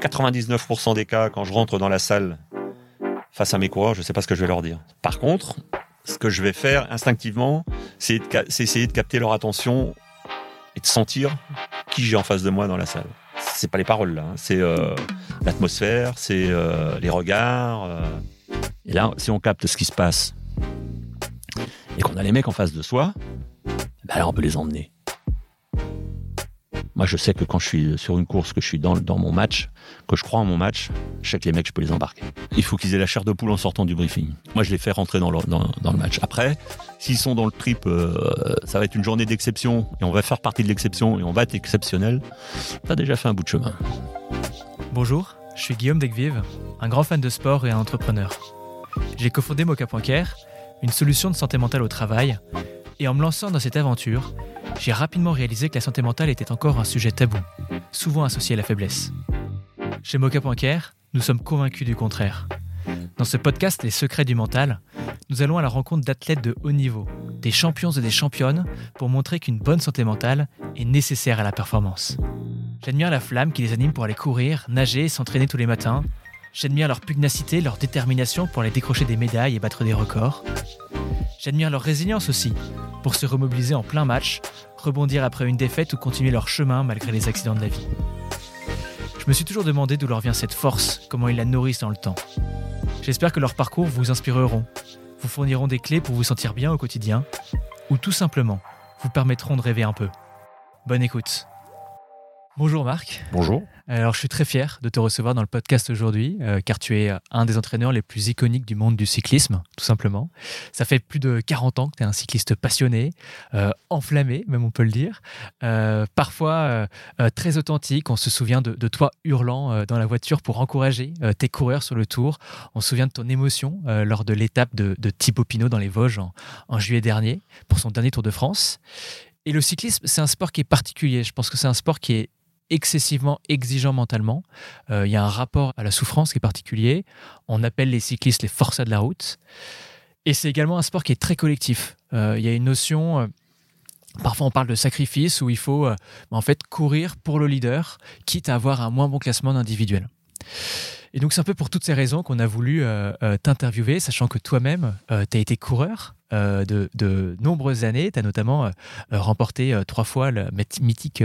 99% des cas, quand je rentre dans la salle face à mes coureurs, je ne sais pas ce que je vais leur dire. Par contre, ce que je vais faire instinctivement, c'est essayer de capter leur attention et de sentir qui j'ai en face de moi dans la salle. C'est pas les paroles là, hein. c'est euh, l'atmosphère, c'est euh, les regards. Euh. Et là, si on capte ce qui se passe et qu'on a les mecs en face de soi, bah alors on peut les emmener. Moi, je sais que quand je suis sur une course, que je suis dans, mon match, que je crois en mon match, je sais que les mecs, je peux les embarquer. Il faut qu'ils aient la chair de poule en sortant du briefing. Moi, je les fais rentrer dans le, dans, le match. Après, s'ils sont dans le trip, euh, ça va être une journée d'exception et on va faire partie de l'exception et on va être exceptionnel. T'as déjà fait un bout de chemin. Bonjour, je suis Guillaume Degvive, un grand fan de sport et un entrepreneur. J'ai cofondé Mocha.care, une solution de santé mentale au travail, et en me lançant dans cette aventure, j'ai rapidement réalisé que la santé mentale était encore un sujet tabou, souvent associé à la faiblesse. Chez Mocha.care, nous sommes convaincus du contraire. Dans ce podcast Les secrets du mental, nous allons à la rencontre d'athlètes de haut niveau, des champions et des championnes, pour montrer qu'une bonne santé mentale est nécessaire à la performance. J'admire la flamme qui les anime pour aller courir, nager et s'entraîner tous les matins. J'admire leur pugnacité, leur détermination pour aller décrocher des médailles et battre des records. J'admire leur résilience aussi, pour se remobiliser en plein match, rebondir après une défaite ou continuer leur chemin malgré les accidents de la vie. Je me suis toujours demandé d'où leur vient cette force, comment ils la nourrissent dans le temps. J'espère que leurs parcours vous inspireront, vous fourniront des clés pour vous sentir bien au quotidien, ou tout simplement vous permettront de rêver un peu. Bonne écoute. Bonjour Marc. Bonjour. Alors, je suis très fier de te recevoir dans le podcast aujourd'hui, euh, car tu es un des entraîneurs les plus iconiques du monde du cyclisme, tout simplement. Ça fait plus de 40 ans que tu es un cycliste passionné, euh, enflammé, même on peut le dire. Euh, parfois très authentique. On se souvient de, toi hurlant dans la voiture pour encourager tes coureurs sur le tour. On se souvient de ton émotion lors de l'étape de, de Thibaut Pinot dans les Vosges en juillet dernier, pour son dernier Tour de France. Et le cyclisme, c'est un sport qui est particulier. Je pense que c'est un sport qui est excessivement exigeant mentalement. Euh, il y a un rapport à la souffrance qui est particulier. On appelle les cyclistes les forçats de la route. Et c'est également un sport qui est très collectif. Euh, il y a une notion, euh, parfois on parle de sacrifice, où il faut en fait courir pour le leader, quitte à avoir un moins bon classement individuel. Et donc c'est un peu pour toutes ces raisons qu'on a voulu t'interviewer, sachant que toi-même, tu as été coureur. De, de, nombreuses années. Tu as notamment remporté trois fois le mythique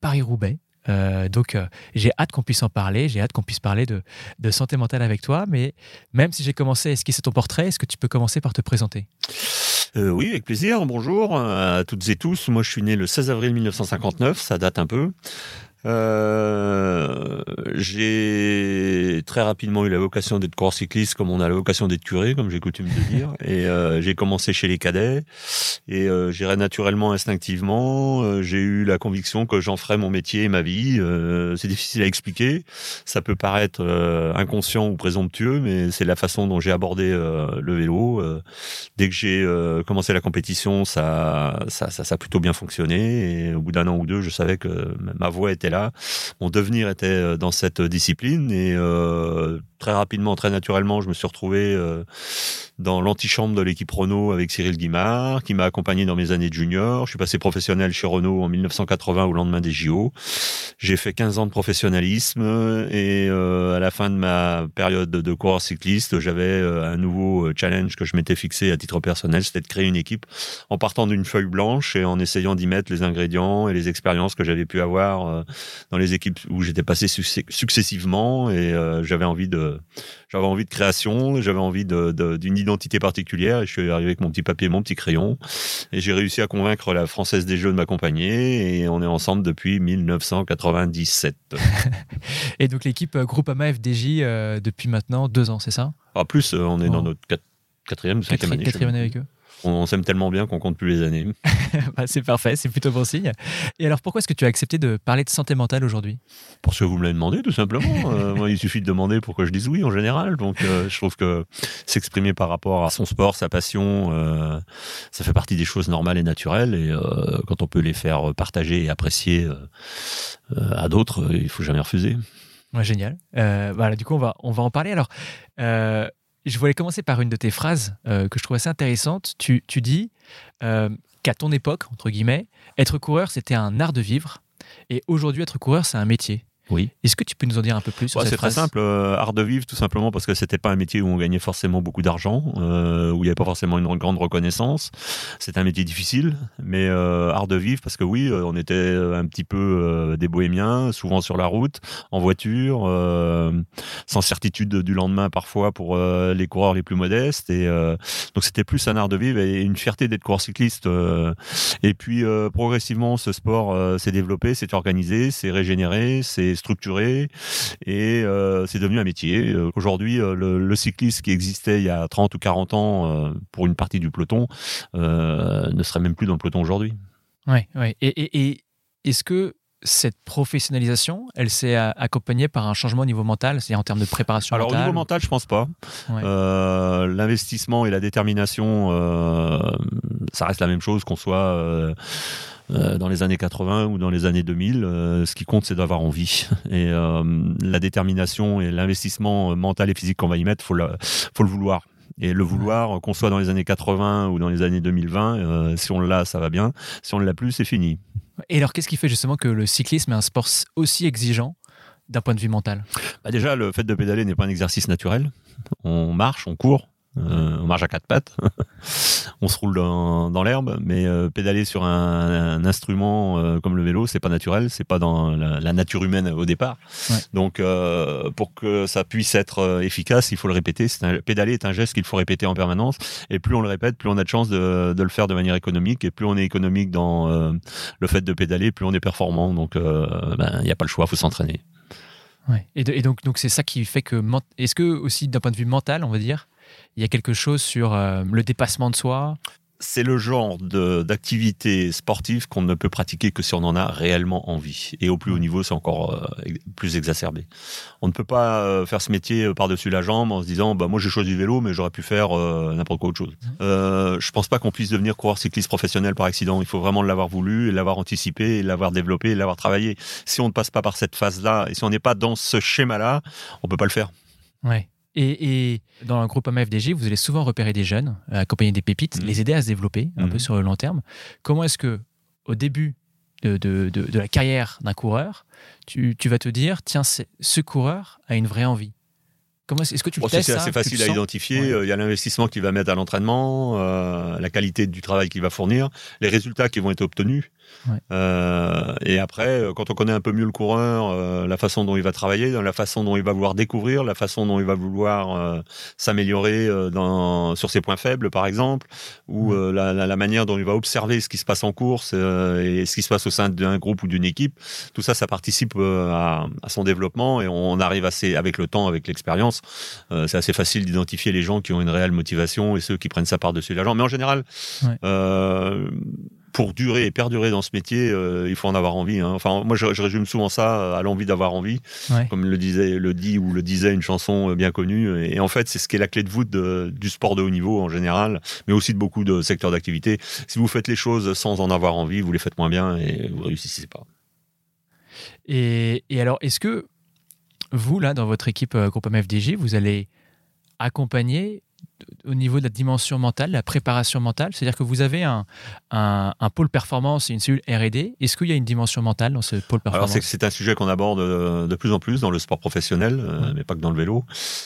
Paris-Roubaix. Euh, donc, euh, j'ai hâte qu'on puisse en parler. J'ai hâte qu'on puisse parler de, santé mentale avec toi. Mais même si j'ai commencé à esquisser ton portrait, est-ce que tu peux commencer par te présenter? Euh, Oui, avec plaisir. Bonjour à toutes et tous. Moi, je suis né le 16 avril 1959. Ça date un peu. Euh, j'ai très rapidement eu la vocation d'être coureur cycliste comme on a la vocation d'être curé, comme j'ai coutume de dire. Et euh, j'ai commencé chez les cadets et euh, j'irai naturellement, instinctivement. Euh, j'ai eu la conviction que j'en ferais mon métier et ma vie. Euh, c'est difficile à expliquer. Ça peut paraître inconscient ou présomptueux, mais c'est la façon dont j'ai abordé le vélo. dès que j'ai commencé la compétition, ça, ça, ça, ça a plutôt bien fonctionné. Et au bout d'un an ou deux, je savais que ma voix était là. Mon devenir était euh, dans cette discipline et euh, très rapidement, très naturellement, je me suis retrouvé euh, dans l'antichambre de l'équipe Renault avec Cyril Guimard, qui m'a accompagné dans mes années de junior. Je suis passé professionnel chez Renault en 1980 au lendemain des JO. J'ai fait 15 ans de professionnalisme et euh, à la fin de ma période de coureur cycliste, j'avais euh, un nouveau challenge que je m'étais fixé à titre personnel, c'était de créer une équipe en partant d'une feuille blanche et en essayant d'y mettre les ingrédients et les expériences que j'avais pu avoir dans les équipes où j'étais passé successivement et j'avais envie de j'avais envie de création, j'avais envie d'une identité particulière. Et je suis arrivé avec mon petit papier, mon petit crayon, et j'ai réussi à convaincre la Française des Jeux de m'accompagner. Et on est ensemble depuis 1997. et donc l'équipe euh, Groupama FDJ euh, depuis maintenant deux ans, c'est ça? En plus, euh, on est dans notre quatrième ou cinquième année. Quatrième année avec eux on, s'aime tellement bien qu'on compte plus les années. Bah, c'est parfait, c'est plutôt bon signe. Et alors pourquoi est-ce que tu as accepté de parler de santé mentale aujourd'hui? Parce que vous me l'avez demandé tout simplement. Euh, moi, il suffit de demander pour que je dise oui en général. Donc euh, je trouve que s'exprimer par rapport à son sport, sa passion, euh, ça fait partie des choses normales et naturelles. Et quand on peut les faire partager et apprécier à d'autres, il faut jamais refuser. Ouais, génial. voilà, du coup, on va, on va en parler. Alors, je voulais commencer par une de tes phrases euh, que je trouve assez intéressante. Tu, dis euh, qu'à ton époque, entre guillemets, être coureur, c'était un art de vivre. Et aujourd'hui, être coureur, c'est un métier. Oui. Est-ce que tu peux nous en dire un peu plus sur C'est très simple. art de vivre, tout simplement parce que c'était pas un métier où on gagnait forcément beaucoup d'argent, où il n'y avait pas forcément une grande reconnaissance. C'est un métier difficile, mais art de vivre parce que oui, on était un petit peu des bohémiens, souvent sur la route, en voiture, sans certitude du lendemain parfois pour les coureurs les plus modestes. Et donc c'était plus un art de vivre et une fierté d'être coureur cycliste. et puis progressivement, ce sport s'est développé, s'est organisé, s'est régénéré, s'est structuré et c'est devenu un métier. Aujourd'hui, le, le, cycliste qui existait il y a 30 ou 40 ans pour une partie du peloton ne serait même plus dans le peloton aujourd'hui. Oui, ouais. et est-ce que cette professionnalisation, elle s'est accompagnée par un changement au niveau mental, c'est-à-dire en termes de préparation Alors au niveau mental, je pense pas. Euh, l'investissement et la détermination, euh, ça reste la même chose qu'on soit euh, dans les années 80 ou dans les années 2000. ce qui compte, c'est d'avoir envie. Et la détermination et l'investissement mental et physique qu'on va y mettre, faut faut le vouloir. Et le vouloir, qu'on soit dans les années 80 ou dans les années 2020, si on l'a, ça va bien. Si on ne l'a plus, c'est fini. Et alors, qu'est-ce qui fait justement que le cyclisme est un sport aussi exigeant d'un point de vue mental? Bah Déjà, le fait de pédaler n'est pas un exercice naturel. On marche, on court, euh, on marche à quatre pattes, on se roule dans, l'herbe, mais euh, pédaler sur un, instrument euh, comme le vélo, c'est pas naturel, c'est pas dans la, nature humaine au départ. Donc, pour que ça puisse être efficace, il faut le répéter. pédaler est un geste qu'il faut répéter en permanence, et plus on le répète, plus on a de chance de, le faire de manière économique, et plus on est économique dans le fait de pédaler, plus on est performant. Donc, ben, il n'y a pas le choix, il faut s'entraîner. Et, et, donc, donc c'est ça qui fait que, est-ce que aussi d'un point de vue mental, on va dire, il y a quelque chose sur euh, le dépassement de soi c'est le genre d'activité sportive qu'on ne peut pratiquer que si on en a réellement envie. Et au plus haut niveau, c'est encore euh, plus exacerbé. On ne peut pas euh, faire ce métier par-dessus la jambe en se disant bah moi j'ai choisi le vélo, mais j'aurais pu faire n'importe quoi autre chose. Euh, je pense pas qu'on puisse devenir coureur cycliste professionnel par accident. Il faut vraiment l'avoir voulu, l'avoir anticipé, l'avoir développé, l'avoir travaillé. Si on ne passe pas par cette phase-là et si on n'est pas dans ce schéma-là, on peut pas le faire. Ouais. Et, dans un groupe AMFDG, vous allez souvent repérer des jeunes, accompagner des pépites, mmh. les aider à se développer un peu mmh. sur le long terme. Comment est-ce que, au début de, de, de, la carrière d'un coureur, tu, tu, vas te dire, tiens, ce coureur a une vraie envie? Comment est-ce que tu bon, C'est assez facile à identifier. Euh, il y a l'investissement qu'il va mettre à l'entraînement, euh, la qualité du travail qu'il va fournir, les résultats qui vont être obtenus. Euh, et après, euh, quand on connaît un peu mieux le coureur, euh, la façon dont il va travailler, la façon dont il va vouloir découvrir, la façon dont il va vouloir s'améliorer sur ses points faibles, par exemple, ou la, la, manière dont il va observer ce qui se passe en course et ce qui se passe au sein d'un groupe ou d'une équipe, tout ça, ça participe à, à, son développement et on arrive assez, avec le temps, avec l'expérience, c'est assez facile d'identifier les gens qui ont une réelle motivation et ceux qui prennent ça par-dessus la jambe. Mais en général, ouais pour durer et perdurer dans ce métier, euh, il faut en avoir envie. Hein. Enfin, moi, je, résume souvent ça à l'envie d'avoir envie, comme le disait, le dit ou le disait une chanson euh, bien connue. Et, en fait, c'est ce qui est la clé de voûte du sport de haut niveau en général, mais aussi de beaucoup de secteurs d'activité. Si vous faites les choses sans en avoir envie, vous les faites moins bien et vous réussissez pas. Et, et alors, est-ce que vous, là, dans votre équipe euh, Groupe MFDG, vous allez accompagner au niveau de la dimension mentale, la préparation mentale C'est-à-dire que vous avez un, un, pôle performance et une cellule R&D. Est-ce qu'il y a une dimension mentale dans ce pôle performance Alors c'est un sujet qu'on aborde euh, de plus en plus dans le sport professionnel, euh, mais pas que dans le vélo.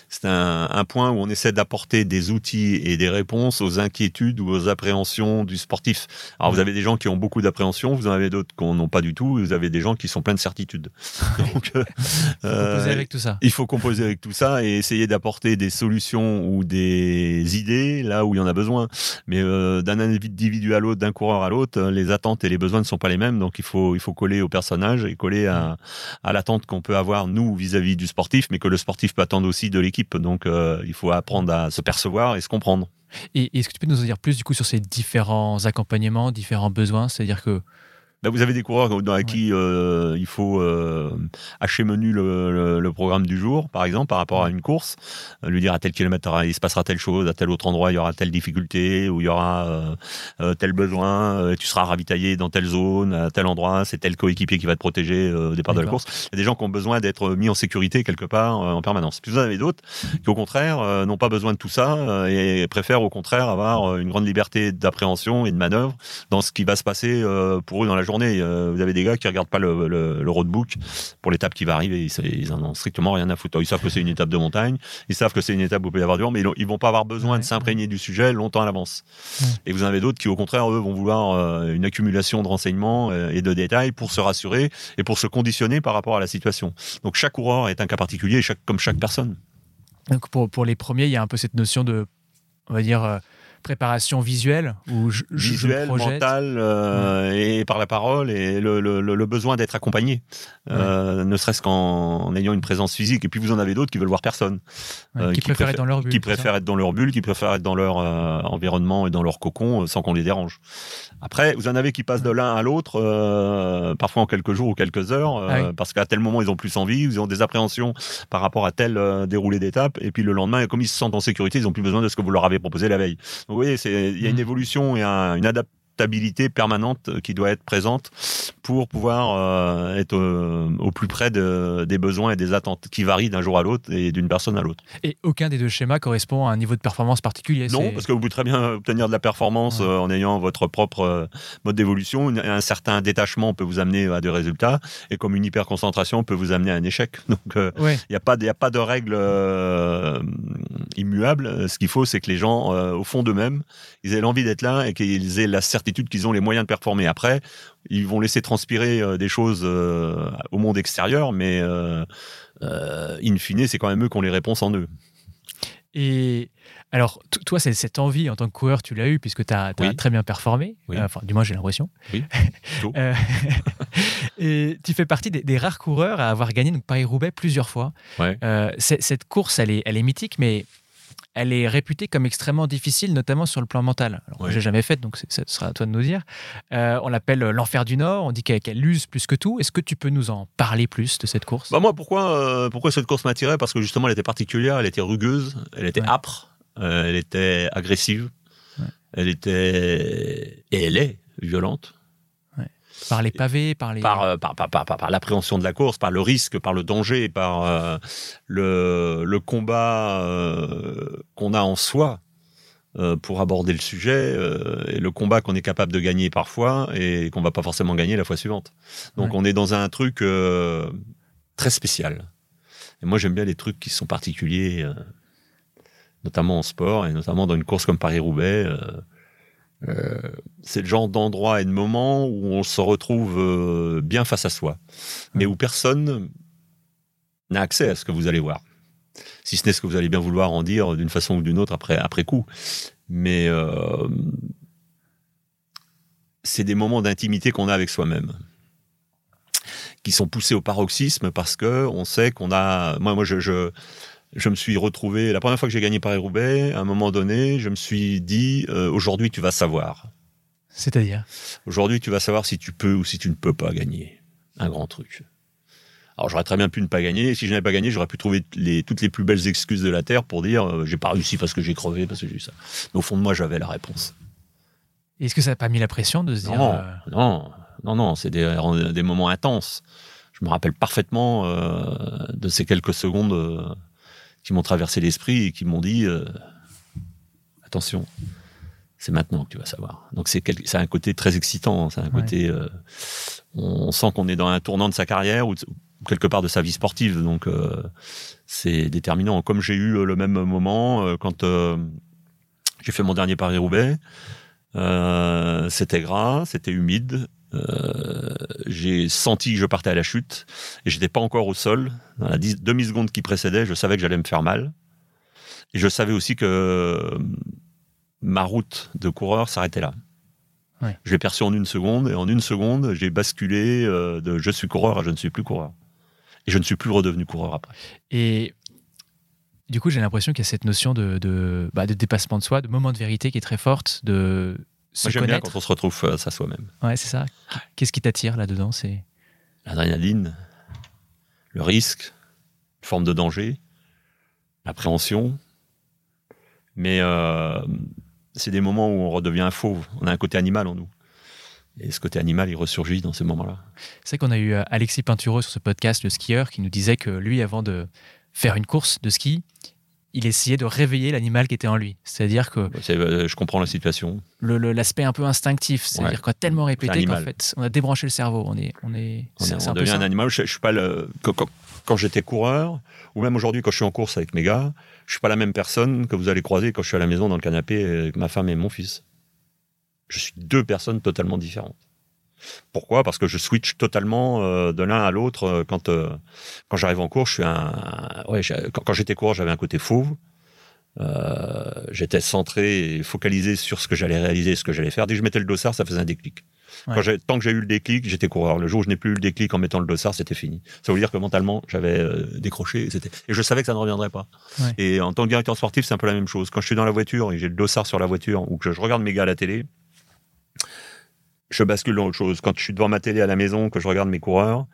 C'est un, un, point où on essaie d'apporter des outils et des réponses aux inquiétudes ou aux appréhensions du sportif. Alors vous avez des gens qui ont beaucoup d'appréhensions, vous en avez d'autres qui n'ont pas du tout, et vous avez des gens qui sont pleins de certitudes. Donc, euh, avec tout ça. Il faut composer avec tout ça et essayer d'apporter des solutions ou des idées là où il y en a besoin. Mais euh, d'un individu à l'autre, d'un coureur à l'autre, euh, les attentes et les besoins ne sont pas les mêmes. Donc il faut, il faut coller au personnage et coller à, à l'attente qu'on peut avoir, nous, vis-à-vis du sportif, mais que le sportif peut attendre aussi de l'équipe. Donc euh, il faut apprendre à se percevoir et se comprendre. Et est-ce que tu peux nous en dire plus du coup sur ces différents accompagnements, différents besoins? C'est-à-dire que bah, vous avez des coureurs dans qui euh, il faut euh, hacher menu le, le, programme du jour, par exemple, par rapport à une course, euh, lui dire à tel kilomètre il se passera telle chose, à tel autre endroit il y aura telle difficulté, ou il y aura euh, euh tel besoin, tu seras ravitaillé dans telle zone, à tel endroit, c'est tel coéquipier qui va te protéger au départ de la course. Il y a des gens qui ont besoin d'être mis en sécurité quelque part en permanence. Puis vous en avez d'autres qui au contraire n'ont pas besoin de tout ça et préfèrent au contraire avoir une grande liberté d'appréhension et de manœuvre dans ce qui va se passer pour eux dans la journée journée. Euh, vous avez des gars qui regardent pas le, le, le roadbook pour l'étape qui va arriver. Ils, ils en ont strictement rien à foutre. Ils savent que c'est une étape de montagne. Ils savent que c'est une étape où il peut y avoir du vent, mais ils, vont pas avoir besoin Ouais. de s'imprégner du sujet longtemps à l'avance. Ouais. Et vous en avez d'autres qui, au contraire, eux, vont vouloir euh, une accumulation de renseignements euh, et de détails pour se rassurer et pour se conditionner par rapport à la situation. Donc chaque coureur est un cas particulier, chaque, comme chaque personne. Donc pour, pour les premiers, il y a un peu cette notion de, on va dire, préparation visuelle où je, je- je me visuel, projette. mental euh, et par la parole et le, le- le- le besoin d'être accompagné, euh, ne serait-ce qu'en en ayant une présence physique. Et puis vous en avez d'autres qui veulent voir personne, Ouais, euh, qui, qui préfèrent être dans leur bulle. qui préfèrent être dans leur bulle, qui préfèrent être dans leur environnement et dans leur cocon sans qu'on les dérange. Après, vous en avez qui passent de l'un à l'autre, parfois en quelques jours ou quelques heures, Ah oui. parce qu'à tel moment ils ont plus envie, ils ont des appréhensions par rapport à tel déroulé d'étape, et puis le lendemain, comme ils se sentent en sécurité, ils ont plus besoin de ce que vous leur avez proposé la veille. Donc vous voyez, il y a une Mhm. évolution et un- une adaptabilité permanente euh, qui doit être présente pour pouvoir euh, être euh, au plus près de- des besoins et des attentes qui varient d'un jour à l'autre et d'une personne à l'autre. Et aucun des deux schémas correspond à un niveau de performance particulier. Non, parce que vous pouvez très bien obtenir de la performance Ouais. en ayant votre propre mode d'évolution. Un certain détachement peut vous amener à des résultats, et comme une hyperconcentration peut vous amener à un échec. Donc, Ouais. il n'y a, pas de- il y a pas de règles euh, immuables. Ce qu'il faut, c'est que les gens, euh, au fond d'eux-mêmes, ils aient l'envie d'être là et qu'ils aient la certitude qu'ils ont les moyens de performer. Après, ils vont laisser transpirer euh, des choses euh, au monde extérieur, mais euh, in fine, c'est quand même eux qui ont les réponses en eux. Et alors, toi, cette envie en tant que coureur, tu l'as eu puisque tu as, Oui. très bien performé. Oui. Enfin, du moins, j'ai l'impression. Oui. Euh, et tu fais partie des, des rares coureurs à avoir gagné Paris-Roubaix plusieurs fois. Ouais. Euh, cette course, elle est, elle est mythique, mais elle est réputée comme extrêmement difficile, notamment sur le plan mental. Alors, j'ai jamais faite, donc ce sera à toi de nous dire. Euh, on l'appelle l'enfer du Nord. On dit qu'elle qu'elle use plus que tout. Est-ce que tu peux nous en parler plus de cette course? Bah moi, pourquoi, euh, pourquoi cette course m'attirait? Parce que justement, elle était particulière, elle était rugueuse, elle était Ouais. âpre, euh, elle était agressive, Ouais. elle était et elle est violente Par les pavés, par les. par, euh, par, par, par, par- par l'appréhension de la course, par le risque, par le danger, par euh, le, le combat euh, qu'on a en soi euh, pour aborder le sujet et le combat qu'on est capable de gagner parfois et qu'on va pas forcément gagner la fois suivante. Donc Ouais. on est dans un truc très spécial. Et moi j'aime bien les trucs qui sont particuliers, notamment en sport et notamment dans une course comme Paris-Roubaix. euh, c'est le genre d'endroit et de moment où on se retrouve euh, bien face à soi, mais où personne n'a accès à ce que vous allez voir. Si ce n'est ce que vous allez bien vouloir en dire d'une façon ou d'une autre après, après coup. Mais euh, c'est des moments d'intimité qu'on a avec soi-même qui sont poussés au paroxysme parce que on sait qu'on a. Moi, moi, je, je, je me suis retrouvé la première fois que j'ai gagné Paris-Roubaix. À un moment donné, je me suis dit euh, aujourd'hui, tu vas savoir. C'est-à-dire? Aujourd'hui, tu vas savoir si tu peux ou si tu ne peux pas gagner un grand truc. Alors, j'aurais très bien pu ne pas gagner. Et si je n'avais pas gagné, j'aurais pu trouver les, toutes les plus belles excuses de la terre pour dire euh, j'ai pas réussi parce que j'ai crevé, parce que j'ai eu ça. Mais au fond de moi, j'avais la réponse. Est-ce que ça n'a pas mis la pression de se dire. Non, euh, non, non, non, c'est des, des moments intenses. Je me rappelle parfaitement euh, de ces quelques secondes qui m'ont traversé l'esprit et qui m'ont dit euh, attention, c'est maintenant que tu vas savoir. Donc c'est un côté très excitant, c'est un Ouais. côté euh, on sent qu'on est dans un tournant de sa carrière ou, de- ou quelque part de sa vie sportive. Donc euh, c'est déterminant. Comme j'ai eu le même moment quand j'ai fait mon dernier Paris Roubaix. C'était gras, c'était humide. Euh, j'ai senti que je partais à la chute et j'étais pas encore au sol. Dans la demi-seconde qui précédait, je savais que j'allais me faire mal. Et je savais aussi que euh, ma route de coureur s'arrêtait là. Ouais. Je l'ai perçu en une seconde et en une seconde, j'ai basculé euh, de je suis coureur à je ne suis plus coureur. Et je ne suis plus redevenu coureur après. Et du coup, j'ai l'impression qu'il y a cette notion de, de, bah, de dépassement de soi, de moment de vérité qui est très forte, de se Moi, j'aime bien quand on se retrouve face à soi-même. Ouais, c'est ça. Qu'est-ce qui t'attire là-dedans C'est l'adrénaline, le risque, une forme de danger, l'appréhension. Mais euh, c'est des moments où on redevient un fauve. On a un côté animal en nous. Et ce côté animal, il ressurgit dans ces moments-là. C'est qu'on a eu euh, Alexis Pinturo sur ce podcast, le skieur, qui nous disait que lui, avant de faire une course de ski, il essayait de réveiller l'animal qui était en lui. C'est-à-dire que euh, je comprends la situation. L'aspect un peu instinctif, c'est-à-dire qu'on a tellement répété qu'en fait, on a débranché le cerveau. On est, on est, on, un, devient un animal. Je, suis pas le, quand, j'étais coureur, ou même aujourd'hui quand je suis en course avec mes gars, je suis pas la même personne que vous allez croiser quand je suis à la maison dans le canapé avec ma femme et mon fils. Je suis deux personnes totalement différentes. Pourquoi? Parce que je switch totalement euh, de l'un à l'autre euh, quand euh, quand j'arrive en cours. Je suis un ouais, quand, j'étais coureur, j'avais un côté fauve. j'étais centré et focalisé sur ce que j'allais réaliser, ce que j'allais faire. Dès que je mettais le dossard, ça faisait un déclic. tant que j'ai eu le déclic, j'étais coureur. Le jour où je n'ai plus eu le déclic en mettant le dossard, c'était fini. Ça veut dire que mentalement, j'avais décroché. C'était et je savais que ça ne reviendrait pas. Et en tant que directeur sportif, c'est un peu la même chose. Quand je suis dans la voiture et j'ai le dossard sur la voiture ou que je regarde mes gars à la télé, je bascule dans autre chose. Quand je suis devant ma télé à la maison, que je regarde mes coureurs,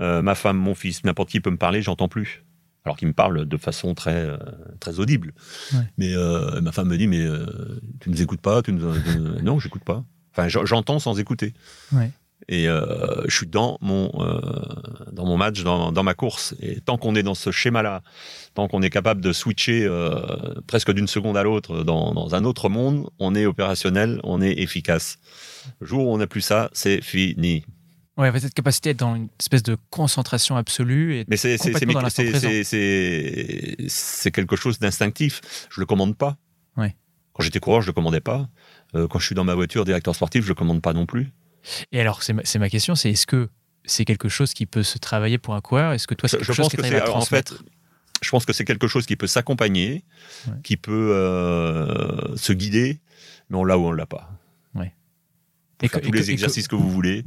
euh, ma femme, mon fils, n'importe qui peut me parler, j'entends plus. Alors qu'il me parle de façon très euh, très audible. Mais euh, ma femme me dit mais tu nous écoutes pas, tu nous, non, j'écoute pas. Enfin, j'entends sans écouter. Et je suis dans mon dans mon match, dans, dans ma course. Et tant qu'on est dans ce schéma-là, tant qu'on est capable de switcher presque d'une seconde à l'autre dans, dans un autre monde, on est opérationnel, on est efficace. Le jour où on n'a plus ça, c'est fini. Ouais, cette capacité d'être dans une espèce de concentration absolue et mais c'est c'est quelque chose d'instinctif. Je le commande pas. Ouais. Quand j'étais coureur, je le commandais pas. Euh, quand je suis dans ma voiture directeur sportif, je le commande pas non plus. Et alors, c'est ma, ma, question, c'est est-ce que c'est quelque chose qui peut se travailler pour un coureur? Est-ce que toi, c'est quelque chose que, à transmettre en fait, Je pense que c'est quelque chose qui peut s'accompagner, qui peut euh, se guider, mais on l'a ou on l'a pas et tous les exercices que, vous voulez.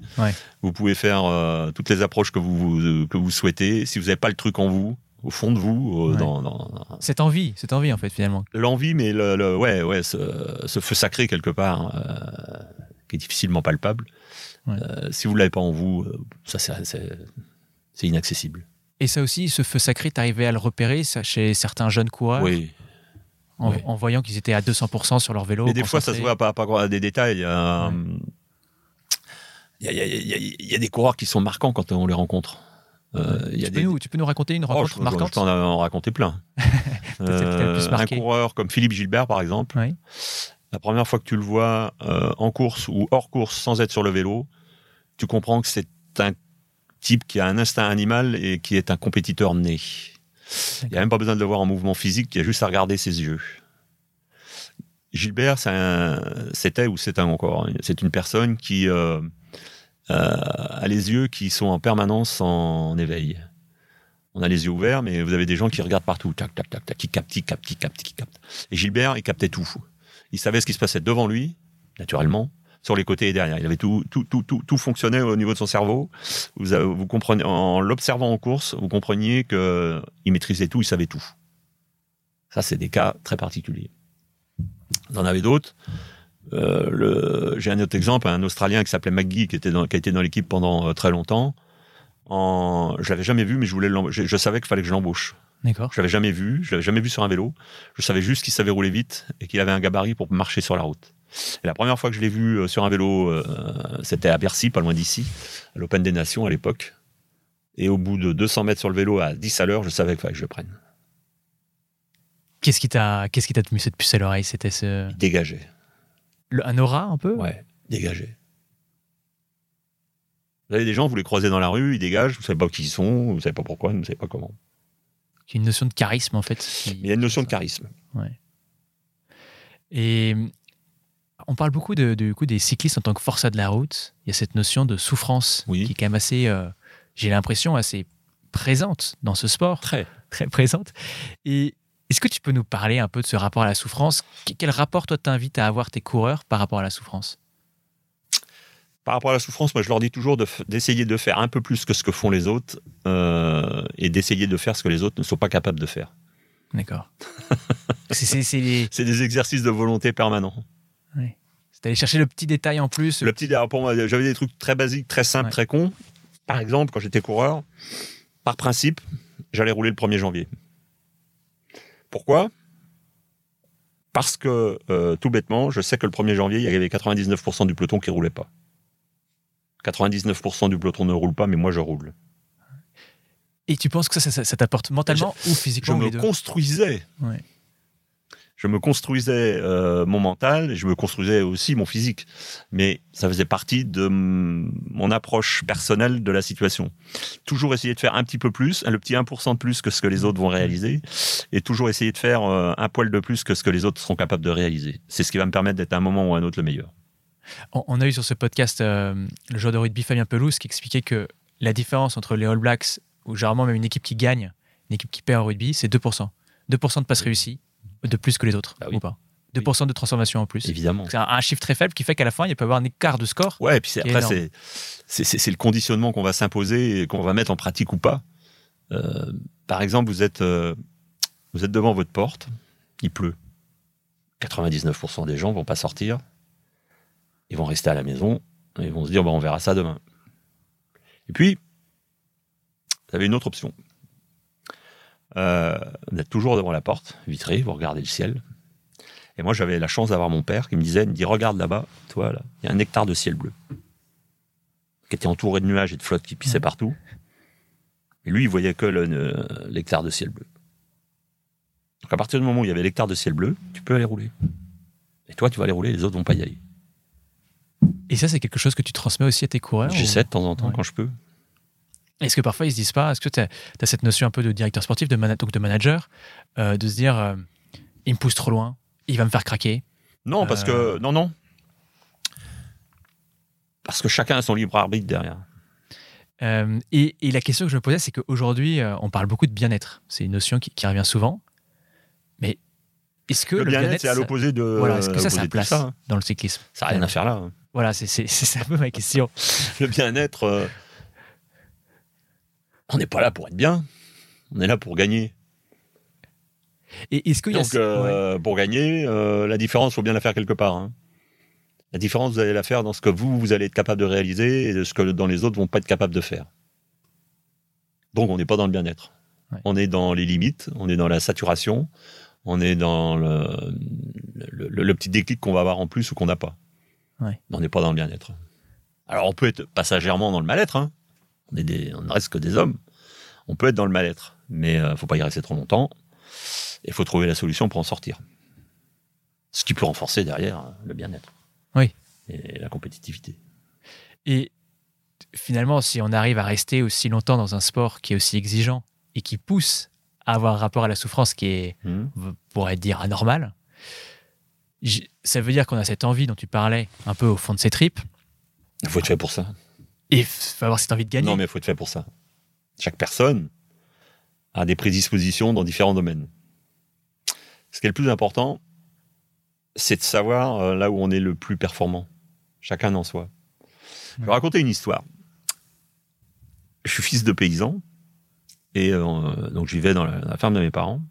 Vous pouvez faire euh, toutes les approches que vous, que vous souhaitez. Si vous n'avez pas le truc en vous, au fond de vous, euh, dans, cette envie, cette envie en fait finalement. L'envie, mais le, ouais, ouais, ce, feu sacré quelque part, euh, qui est difficilement palpable. Si vous l'avez pas en vous, ça c'est inaccessible. Et ça aussi, ce feu sacré, t'arrivais à le repérer ça, chez certains jeunes coureurs Oui. En, voyant qu'ils étaient à 200% sur leur vélo. Mais des fois, ça se voit pas, pas à des détails. Il y, a, des coureurs qui sont marquants quand on les rencontre. Euh, tu, peux nous, tu, peux nous, raconter une oh, rencontre marquante Je peux en raconter plein. euh, un coureur comme Philippe Gilbert, par exemple. La première fois que tu le vois euh, en course ou hors course sans être sur le vélo, tu comprends que c'est un type qui a un instinct animal et qui est un compétiteur né. Il n'y a même pas besoin de le voir en mouvement physique, il y a juste à regarder ses yeux. Gilbert, c'était ou c'est encore, c'est une personne qui euh, euh, a les yeux qui sont en permanence en, éveil. On a les yeux ouverts, mais vous avez des gens qui regardent partout, tac, tac, tac, tac, qui captent, qui captent, qui captent, qui captent. Et Gilbert, il captait tout. Il savait ce qui se passait devant lui, naturellement, sur les côtés et derrière. Il avait tout, tout, fonctionnait au niveau de son cerveau. Vous, comprenez, en l'observant en course, vous compreniez que il maîtrisait tout, il savait tout. Ça, c'est des cas très particuliers. Vous en avez d'autres? Euh, J'ai un autre exemple, un Australien qui s'appelait McGee, qui, était dans, a été dans l'équipe pendant euh, très longtemps. En, je l'avais jamais vu, mais je voulais je savais qu'il fallait que je l'embauche. D'accord. Je l'avais jamais vu, je l'avais jamais vu sur un vélo. Je savais juste qu'il savait rouler vite et qu'il avait un gabarit pour marcher sur la route. Et la première fois que je l'ai vu euh, sur un vélo, euh, c'était à Bercy, pas loin d'ici, à l'Open des Nations à l'époque. Et au bout de 200 mètres sur le vélo à 10 à l'heure, je savais qu'il fallait que je le prenne. Qu'est-ce qui t'a, qu'est-ce qui t'a tenu cette puce à l'oreille? C'était ce. Dégagé. un aura un peu? Ouais, dégagé. Vous avez des gens, vous les croisez dans la rue, ils dégagent, vous savez pas qui ils sont, vous savez pas pourquoi, vous savez pas comment. Il y a une notion de charisme en fait. Il y a une notion de charisme. Ouais. Et on parle beaucoup de, du coup des cyclistes en tant que forçat de la route. Il y a cette notion de souffrance qui est quand même assez, euh, j'ai l'impression, assez présente dans ce sport. Très. Très présente. Et est-ce que tu peux nous parler un peu de ce rapport à la souffrance? Quel rapport, toi, t'invites à avoir tes coureurs par rapport à la souffrance? Par rapport à la souffrance, moi je leur dis toujours d'essayer de, faire un peu plus que ce que font les autres euh, et d'essayer de faire ce que les autres ne sont pas capables de faire. D'accord. c'est des exercices de volonté permanents. Oui. C'est aller chercher le petit détail en plus. Le petit détail, pour moi, j'avais des trucs très basiques, très simples, très cons. Par exemple, quand j'étais coureur, par principe, j'allais rouler le 1er janvier. Pourquoi? Parce que, euh, tout bêtement, je sais que le 1er janvier, il y avait 99% du peloton qui roulait pas. 99% du peloton ne roule pas, mais moi je roule. Et tu penses que ça, ça, t'apporte mentalement ou physiquement Je me construisais je me construisais euh, mon mental et je me construisais aussi mon physique. Mais ça faisait partie de mon approche personnelle de la situation. Toujours essayer de faire un petit peu plus, le petit 1% de plus que ce que les autres vont réaliser, et toujours essayer de faire euh, un poil de plus que ce que les autres seront capables de réaliser. C'est ce qui va me permettre d'être à un moment ou à un autre le meilleur. On a eu sur ce podcast euh, le joueur de rugby Fabien Pelouse qui expliquait que la différence entre les All Blacks, ou généralement même une équipe qui gagne, une équipe qui perd au rugby, c'est 2%. 2% de passes réussies de plus que les autres, Bah oui. ou pas 2% de transformation en plus. Évidemment. C'est un, un chiffre très faible qui fait qu'à la fin, il peut y avoir un écart de score. Ouais, et puis après, c'est le conditionnement qu'on va s'imposer et qu'on va mettre en pratique ou pas. Euh, par exemple, vous êtes, euh, vous êtes devant votre porte, il pleut. 99% des gens vont pas sortir. Ils vont rester à la maison et ils vont se dire, bon, on verra ça demain. Et puis, vous avez une autre option. Euh, vous êtes toujours devant la porte, vitrée, vous regardez le ciel. Et moi, j'avais la chance d'avoir mon père qui me disait, il me dit, regarde là-bas, toi, là, il y a un hectare de ciel bleu, qui était entouré de nuages et de flottes qui pissaient partout. Et lui, il voyait que l'hectare de ciel bleu. Donc à partir du moment où il y avait l'hectare de ciel bleu, tu peux aller rouler. Et toi, tu vas aller rouler, les autres vont pas y aller. Et ça, c'est quelque chose que tu transmets aussi à tes coureurs ou- J'essaie de temps en temps Ouais. quand je peux. Est-ce que parfois ils se disent pas, est-ce que tu as, cette notion un peu de directeur sportif, de, donc de manager, euh, de se dire, euh, il me pousse trop loin, il va me faire craquer? Non, parce Euh. que non, non, parce que chacun a son libre arbitre derrière. Euh, et, et la question que je me posais, c'est qu'aujourd'hui, euh, on parle beaucoup de bien-être. C'est une notion qui, qui revient souvent. Mais est-ce que Le, le, bien-être, c'est à l'opposé de. Voilà, est-ce que ça, ça a place ça, hein. dans le cyclisme? Ça n'a rien à faire là. hein. Voilà, c'est un peu ma question. Le bien-être, euh, on n'est pas là pour être bien. On est là pour gagner. Et est-ce qu'il y a Donc, euh, pour gagner, euh, la différence, faut bien la faire quelque part. hein. La différence, vous allez la faire dans ce que vous, vous allez être capable de réaliser et de ce que dans les autres vont pas être capables de faire. Donc, on n'est pas dans le bien-être. Ouais. On est dans les limites, on est dans la saturation, on est dans le, le, le- le petit déclic qu'on va avoir en plus ou qu'on n'a pas. Ouais. On n'est pas dans le bien-être. Alors, on peut être passagèrement dans le mal-être. hein. On, est des, on ne reste que des hommes. On peut être dans le mal-être, mais il faut pas y rester trop longtemps. Il faut trouver la solution pour en sortir. Ce qui peut renforcer derrière euh, le bien-être. Oui. Et la compétitivité. Et finalement, si on arrive à rester aussi longtemps dans un sport qui est aussi exigeant et qui pousse à avoir un rapport à la souffrance qui est, Mhm. on pourrait dire, anormal, ça veut dire qu'on a cette envie dont tu parlais un peu au fond de ses tripes Il faut être fait pour ça. et il faut avoir cette envie de gagner. Non, mais il faut être fait pour ça. Chaque personne a des prédispositions dans différents domaines. Ce qui est le plus important, c'est de savoir euh, là où on est le plus performant. Chacun en soi. Je vais raconter une histoire. Je suis fils de paysan et euh, donc je vivais dans la, la ferme de mes parents.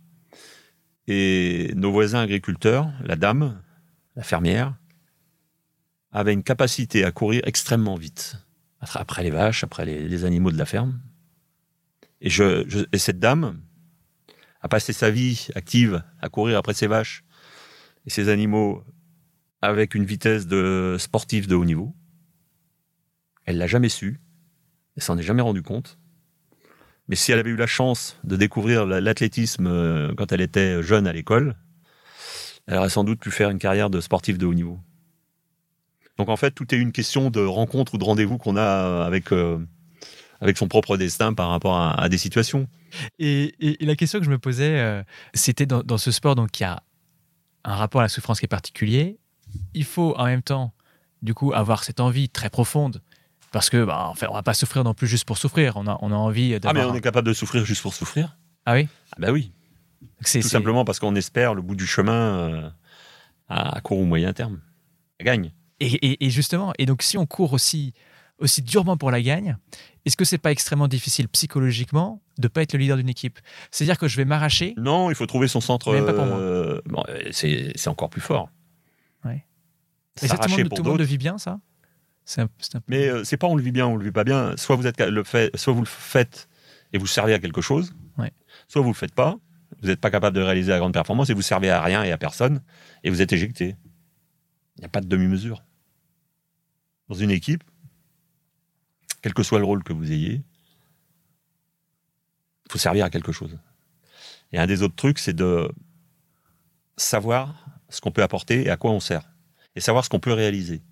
Et nos voisins agriculteurs, la dame, la fermière, avaient une capacité à courir extrêmement vite après- les vaches, après les, animaux de la ferme. Et, cette dame a passé sa vie active à courir après ses vaches et ses animaux avec une vitesse de sportif de haut niveau. Elle l'a jamais su, elle s'en est jamais rendu compte. Mais si elle avait eu la chance de découvrir la- l'athlétisme euh, quand elle était jeune à l'école, elle aurait sans doute pu faire une carrière de sportif de haut niveau. Donc en fait, tout est une question de rencontre ou de rendez-vous qu'on a avec, euh, avec son propre destin par rapport à, des situations. Et, la question que je me posais, euh, c'était dans, dans ce sport donc il y a un rapport à la souffrance qui est particulier. Il faut en même temps, du coup, avoir cette envie très profonde. Parce que, bah, en fait, on va pas souffrir non plus juste pour souffrir. On a, on a envie Ah mais on est capable de souffrir juste pour souffrir Ah oui? Ah bah oui, C'est tout simplement parce qu'on espère le bout du chemin euh, à court ou moyen terme. Elle gagne. Et, et- et justement, et donc si on court aussi, aussi durement pour la gagne, est-ce que c'est pas extrêmement difficile psychologiquement de pas être le leader d'une équipe? C'est-à-dire que je vais m'arracher? Non, il faut trouver son centre. Même pas pour moi. euh, bon, euh, c'est c'est encore plus fort. Ouais. Et ça, tout le monde, tout le monde le d'autres. vit bien, ça? Un- un Mais euh, c'est pas on le vit bien, on le vit pas bien. Soit vous êtes le fait, soit vous le faites et vous servez à quelque chose. Ouais. Soit vous le faites pas, vous n'êtes pas capable de réaliser la grande performance et vous servez à rien et à personne et vous êtes éjecté. Il n'y a pas de demi-mesure. Dans une équipe, quel que soit le rôle que vous ayez, il faut servir à quelque chose. Et un des autres trucs, c'est de savoir ce qu'on peut apporter et à quoi on sert. Et savoir ce qu'on peut réaliser.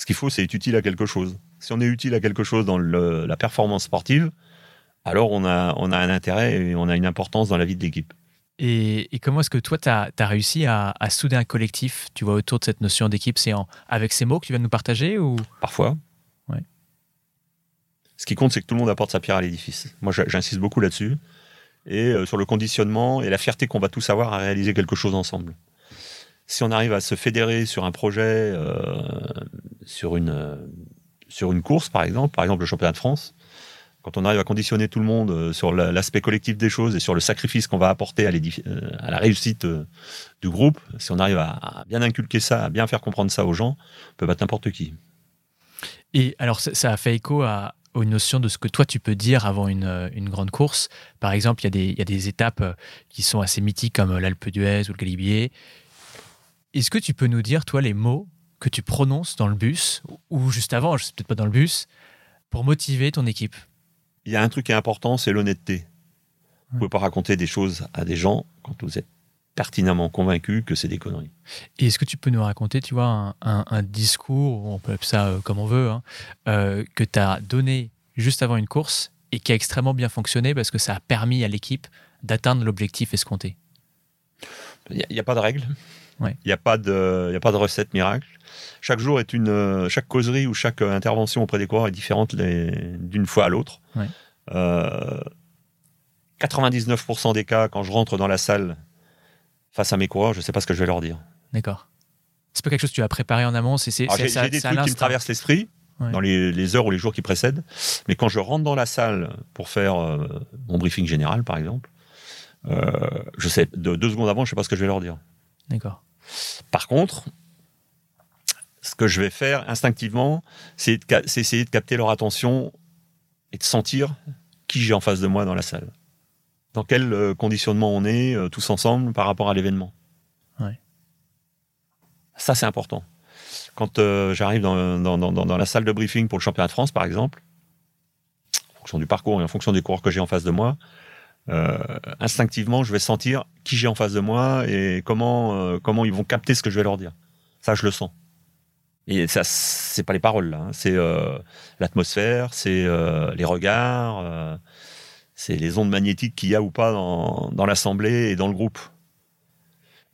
Ce qu'il faut, c'est être utile à quelque chose. Si on est utile à quelque chose dans le- la performance sportive, alors on a, on a un intérêt et on a une importance dans la vie de l'équipe. Et, et comment est-ce que toi, tu as, réussi à, à souder un collectif, tu vois, autour de cette notion d'équipe C'est avec ces mots que tu viens de nous partager ou? Parfois. Ouais. Ce qui compte, c'est que tout le monde apporte sa pierre à l'édifice. Moi, j'insiste beaucoup là-dessus. Et euh, sur le conditionnement et la fierté qu'on va tous avoir à réaliser quelque chose ensemble. Si on arrive à se fédérer sur un projet, euh, sur, une, sur une course, par exemple, par exemple le championnat de France, quand on arrive à conditionner tout le monde euh, sur la- l'aspect collectif des choses et sur le sacrifice qu'on va apporter à, euh, la réussite du groupe, si on arrive à, bien inculquer ça, à bien faire comprendre ça aux gens, on peut battre n'importe qui. Et alors, ça, a fait écho à, aux notions de ce que toi, tu peux dire avant une, une grande course. Par exemple, il y, a des- il y a des étapes qui sont assez mythiques comme l'Alpe d'Huez ou le Galibier. Est-ce que tu peux nous dire, toi, les mots que tu prononces dans le bus ou juste avant, je sais peut-être pas dans le bus, pour motiver ton équipe? Il y a un truc qui est important, c'est l'honnêteté. Vous pouvez pas raconter des choses à des gens quand vous êtes pertinemment convaincu que c'est des conneries. Et est-ce que tu peux nous raconter, tu vois, un, un- un discours, on peut appeler ça euh, comme on veut, hein, euh, que tu as donné juste avant une course et qui a extrêmement bien fonctionné parce que ça a permis à l'équipe d'atteindre l'objectif escompté? Il n'y a, a pas de règle. Ouais. Il n'y a, pas de- y a pas de recette miracle. Chaque jour est une. Chaque causerie ou chaque euh, intervention auprès des coureurs est différente d'une fois à l'autre. Ouais. Euh, 99% des cas, quand je rentre dans la salle face à mes coureurs, je ne sais pas ce que je vais leur dire. D'accord. C'est pas quelque chose que tu as préparé en amont, c'est J'ai des trucs qui me traversent l'esprit Ouais. dans les, les heures ou les jours qui précèdent. Mais quand je rentre dans la salle pour faire euh, mon briefing général, par exemple, euh, je sais, de, deux secondes avant, je ne sais pas ce que je vais leur dire. D'accord. Par contre, ce que je vais faire instinctivement, c'est essayer de capter leur attention et de sentir qui j'ai en face de moi dans la salle. Dans quel euh, conditionnement on est euh, tous ensemble par rapport à l'événement. Ouais. Ça, c'est important. Quand euh, j'arrive dans, dans- dans- dans- dans la salle de briefing pour le championnat de France, par exemple, en fonction du parcours et en fonction des coureurs que j'ai en face de moi, euh, instinctivement, je vais sentir qui j'ai en face de moi et comment, euh, comment ils vont capter ce que je vais leur dire. Ça, je le sens. Et ça, c'est pas les paroles, là. hein. C'est euh, l'atmosphère, c'est les regards, c'est les ondes magnétiques qu'il y a ou pas dans, dans l'assemblée et dans le groupe.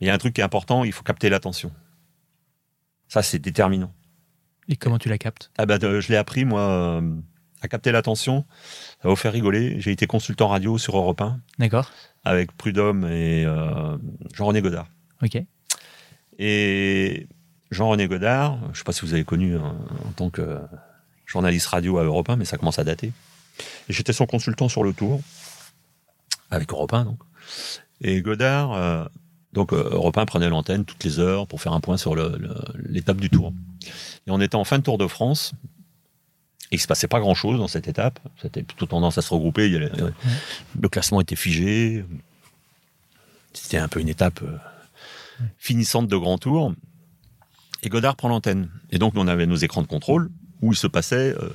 Il y a un truc qui est important, il faut capter l'attention. Ça, c'est déterminant. Et comment tu la captes? Ah de- je l'ai appris, moi, à capter l'attention. Ça va vous faire rigoler. J'ai été consultant radio sur Europe 1 D'accord. avec Prudhomme et euh, Jean-René Godard. Ok. Et Jean-René Godard, je ne sais pas si vous avez connu hein, en tant que journaliste radio à Europe 1, mais ça commence à dater. Et j'étais son consultant sur le tour, avec Europe 1 donc. Et Godard, euh, donc euh, Europe 1 prenait l'antenne toutes les heures pour faire un point sur l'étape du tour. Et on était en fin de Tour de France, et il se passait pas grand-chose dans cette étape. C'était plutôt tendance à se regrouper. Avait- Le classement était figé. C'était un peu une étape euh, finissante de grand tour. Et Godard prend l'antenne. Et donc, nous, on avait nos écrans de contrôle où il se passait euh,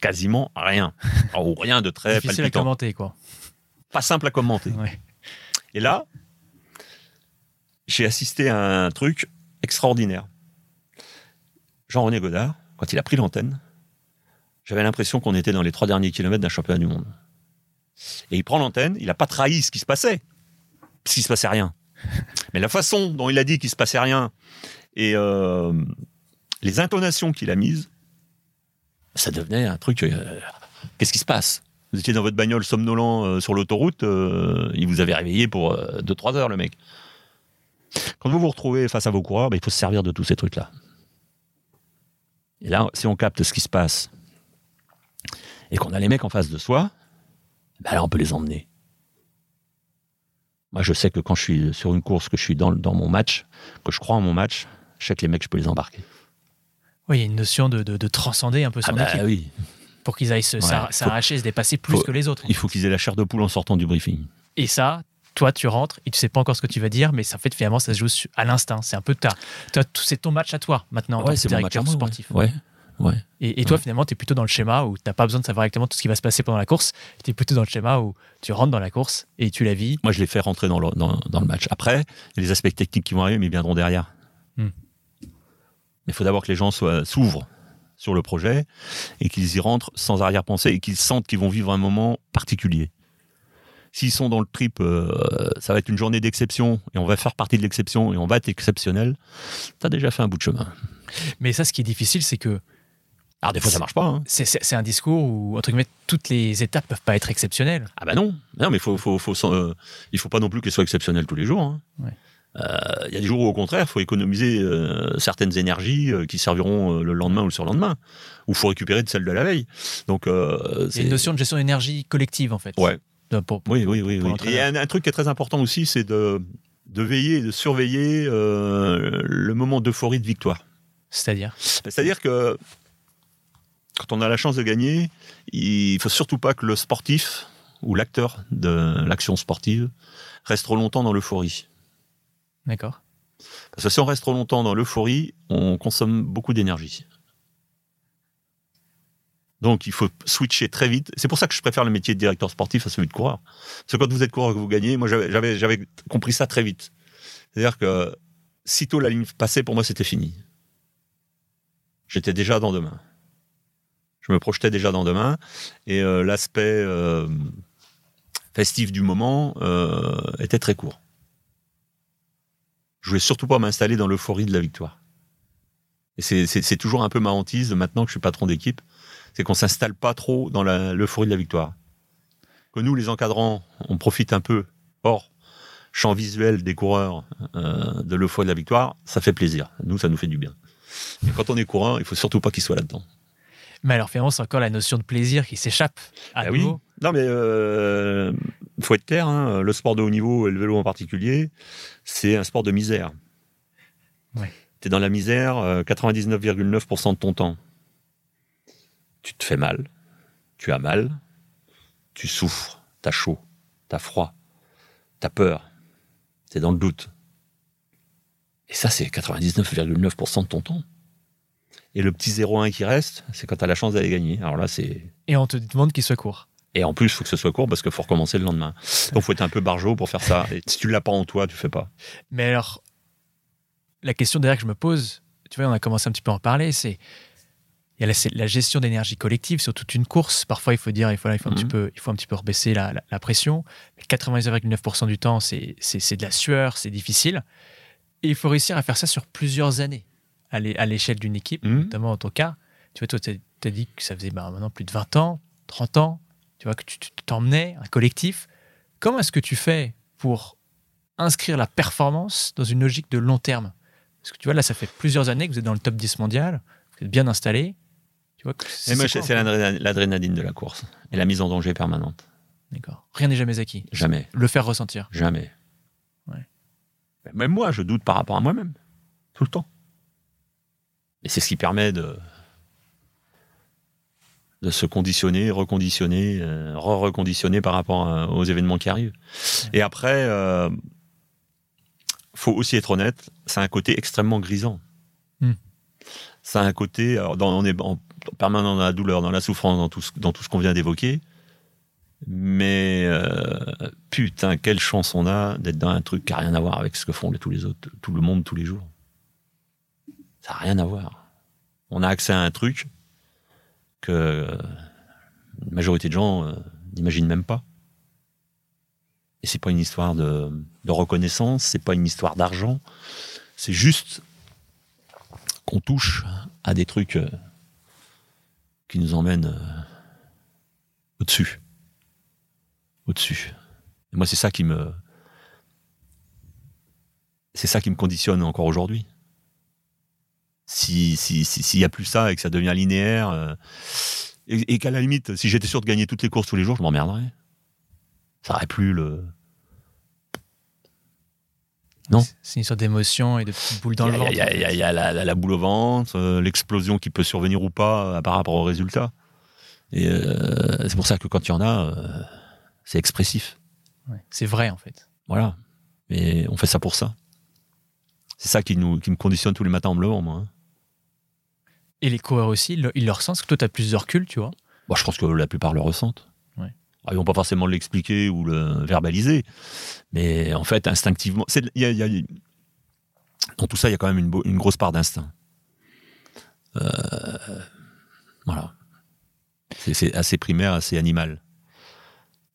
quasiment rien. Alors, ou rien de très Difficile à commenter, quoi. Pas simple à commenter. Ouais. Et là, j'ai assisté à un truc extraordinaire. Jean-René Godard, quand il a pris l'antenne, j'avais l'impression qu'on était dans les trois derniers kilomètres d'un championnat du monde. Et il prend l'antenne, il n'a pas trahi ce qui se passait, puisqu'il se passait rien. Mais la façon dont il a dit qu'il se passait rien et euh, les intonations qu'il a mises, ça devenait un truc. euh, Qu'est-ce qui se passe? Vous étiez dans votre bagnole somnolent euh, sur l'autoroute, il vous avait réveillé pour 2-3 heures, le mec. Quand vous vous retrouvez face à vos coureurs, bah, il faut se servir de tous ces trucs-là. Et là, si on capte ce qui se passe et qu'on a les mecs en face de soi, bah là, on peut les emmener. Moi, je sais que quand je suis sur une course, que je suis dans, dans mon match, que je crois en mon match, je sais que les mecs, je peux les embarquer. Oui, il y a une notion de, de- de transcender un peu son Ah bah équipe oui, pour qu'ils aillent se Ouais, s'arracher, se dépasser plus faut- que les autres. il faut qu'ils aient la chair de poule en sortant du briefing. Et ça, toi, tu rentres et tu sais pas encore ce que tu vas dire, mais ça fait finalement, ça se joue à l'instinct. C'est un peu ta, c'est ton match à toi maintenant que c'est mon match directeur à moi, sportif. Ouais. Ouais. Et, et toi, Ouais. finalement, tu es plutôt dans le schéma où tu n'as pas besoin de savoir exactement tout ce qui va se passer pendant la course. Tu es plutôt dans le schéma où tu rentres dans la course et tu la vis. Moi, je les fais rentrer dans le, dans, dans le match. Après, il y a les aspects techniques qui vont arriver, mais ils viendront derrière. Hmm. Mais il faut d'abord que les gens s'ouvrent sur le projet et qu'ils y rentrent sans arrière-pensée et qu'ils sentent qu'ils vont vivre un moment particulier. S'ils sont dans le trip, euh, ça va être une journée d'exception et on va faire partie de l'exception et on va être exceptionnel, t'as déjà fait un bout de chemin. Mais ça, ce qui est difficile, c'est que Alors des fois, ça marche pas. hein. c'est- c'est c'est un discours où, entre guillemets, toutes les étapes peuvent pas être exceptionnelles. Ah bah non, non mais faut, faut, faut, euh, il faut pas non plus qu'elles soient exceptionnelles tous les jours. hein. Ouais. Euh, Il y a des jours où au contraire, il faut économiser euh, certaines énergies qui serviront le lendemain ou le surlendemain, ou faut récupérer de celles de la veille. Donc Il a une notion de gestion d'énergie collective, en fait. Ouais. Pour- Oui, oui, oui. oui. Et un, un truc qui est très important aussi, c'est de, de veiller, et de surveiller euh, le moment d'euphorie de victoire. C'est-à-dire? C'est-à-dire que quand on a la chance de gagner, il faut surtout pas que le sportif ou l'acteur de l'action sportive reste trop longtemps dans l'euphorie. D'accord. Parce que si on reste trop longtemps dans l'euphorie, on consomme beaucoup d'énergie. Donc il faut switcher très vite. C'est pour ça que je préfère le métier de directeur sportif à celui de coureur. Parce que quand vous êtes coureur et que vous gagnez, moi j'avais compris ça très vite. C'est-à-dire que sitôt la ligne passée, pour moi c'était fini. J'étais déjà dans demain. Je me projetais déjà dans demain. Et euh, l'aspect euh, festif du moment euh, était très court. Je voulais surtout pas m'installer dans l'euphorie de la victoire. Et c'est- toujours un peu ma hantise maintenant que je suis patron d'équipe, c'est qu'on s'installe pas trop dans l'euphorie de la victoire. Que nous, les encadrants, on profite un peu hors champ visuel des coureurs de l'euphorie de la victoire, ça fait plaisir. Nous, ça nous fait du bien. Mais quand on est coureur, il faut surtout pas qu'il soit là-dedans. Mais alors, finalement, c'est encore la notion de plaisir qui s'échappe à Ah oui. nouveau. Non, mais euh, faut être clair, hein, le sport de haut niveau et le vélo en particulier, c'est un sport de misère. Ouais. Tu es dans la misère euh, 99,9% de ton temps. Tu te fais mal, tu as mal, tu souffres, tu as chaud, tu as froid, tu as peur, tu es dans le doute. Et ça, c'est 99,9% de ton temps. Et le petit 0,1 qui reste, c'est quand tu as la chance d'aller gagner. Alors là, c'est. Et on te demande qu'il soit court. Et en plus, il faut que ce soit court parce qu'il faut recommencer le lendemain. Donc, faut être un peu barjot pour faire ça. Et si tu l'as pas en toi, tu fais pas. Mais alors, la question derrière que je me pose, tu vois, on a commencé un petit peu à en parler, c'est il y a la, gestion d'énergie collective sur toute une course. Parfois, il faut dire, il faut, là, il faut, un, Mhm. petit peu, il faut un petit peu rebaisser la, la- la pression. Mais 99,9% du temps, c'est de la sueur, c'est difficile. Et il faut réussir à faire ça sur plusieurs années, à l'é- à l'échelle d'une équipe, Mhm. notamment en ton cas. Tu vois, toi, tu as dit que ça faisait bah, maintenant plus de 20 ans, 30 ans, tu vois, que tu t'emmenais, un collectif. Comment est-ce que tu fais pour inscrire la performance dans une logique de long terme? Parce que tu vois, là, ça fait plusieurs années que vous êtes dans le top 10 mondial, vous êtes bien installé. Tu vois, c'est l'adrénaline de la course et la mise en danger permanente. D'accord. Rien n'est jamais acquis. Jamais, Le faire ressentir. jamais. Ouais. Même moi, je doute par rapport à moi-même. Tout le temps. Et c'est ce qui permet de, de se conditionner, reconditionner, euh, re-reconditionner par rapport à- aux événements qui arrivent. Et après, euh, faut aussi être honnête, ça a un côté extrêmement grisant. Hmm. Ça a un côté, alors dans- on est en permanent dans la douleur, dans la souffrance, dans tout ce, dans tout ce qu'on vient d'évoquer. Mais euh, putain, quelle chance on a d'être dans un truc qui n'a rien à voir avec ce que font les- tous les autres, tout le monde tous les jours. Ça n'a rien à voir. On a accès à un truc que la majorité de gens euh, n'imaginent même pas. Et c'est pas une histoire de, de reconnaissance, c'est pas une histoire d'argent, c'est juste qu'on touche à des trucs euh, qui nous emmènent euh, au-dessus. Au-dessus. Et moi, c'est ça qui me. C'est ça qui me conditionne encore aujourd'hui. Si s'il si, s'il y a plus ça et que ça devient linéaire, euh, et, et qu'à la limite, si j'étais sûr de gagner toutes les courses tous les jours, je m'emmerderais. Ça aurait plus le. Non. C'est- une sorte d'émotion et de boules dans le ventre. il y a- il y a- il y a la, la- la boule au ventre, euh, l'explosion qui peut survenir ou pas euh, par rapport au résultat. Et euh, c'est pour ça que quand il y en a, c'est expressif. Ouais. C'est vrai, en fait. Voilà. Et on fait ça pour ça. C'est ça qui, nous, qui me conditionne tous les matins en me levant, moi. hein. Et les coureurs aussi, ils le- ils le ressentent, parce que toi, tu as plus de recul, tu vois. Bon, je pense que la plupart le ressentent. Ouais. Ah, Ils vont pas forcément l'expliquer ou le verbaliser, mais en fait, instinctivement, c'est- il y a- il y a- dans tout ça, il y a quand même une, grosse part d'instinct. Euh, voilà. C'est- assez primaire, assez animal.